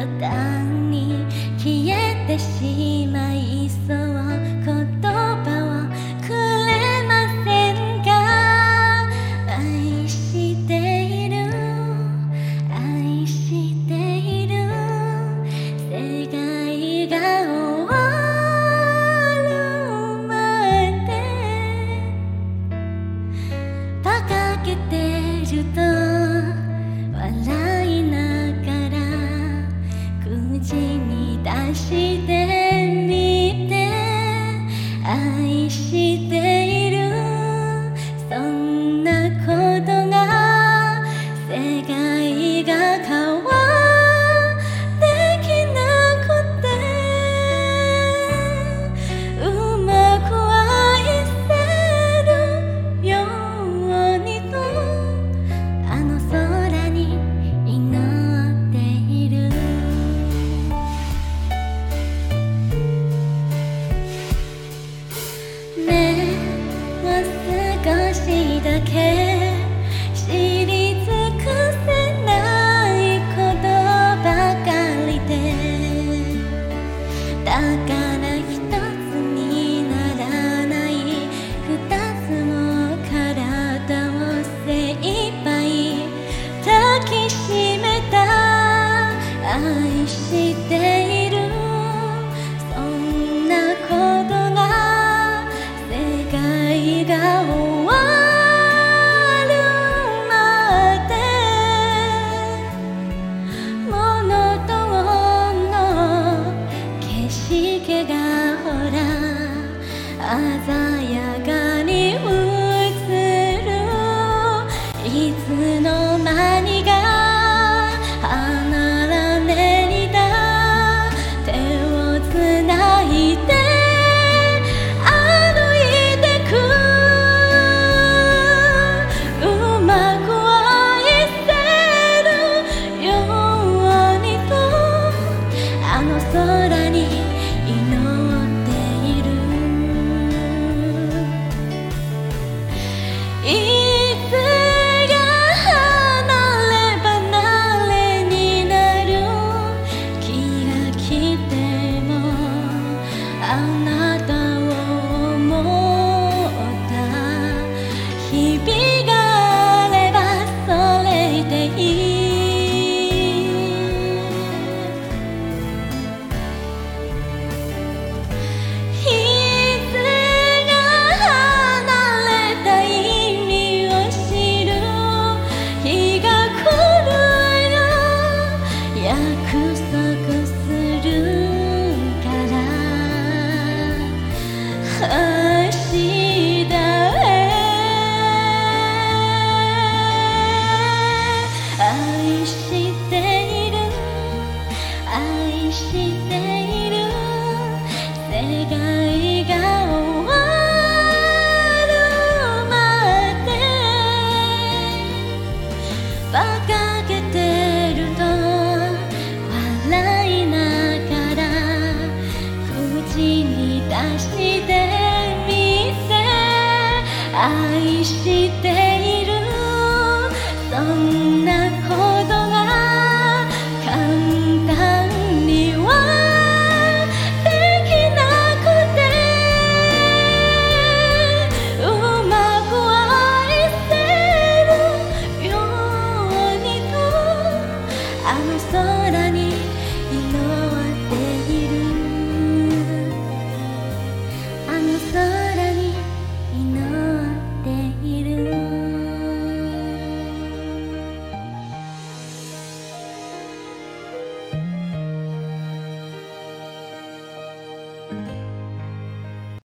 途端に消えてしまいそう言葉をくれませんか？愛している。愛している。世界が終わるまで。バカけてると see. 愛している。そんなことが世界が終わるまで。モノトーンの景色がほら鮮や愛している。世界愛して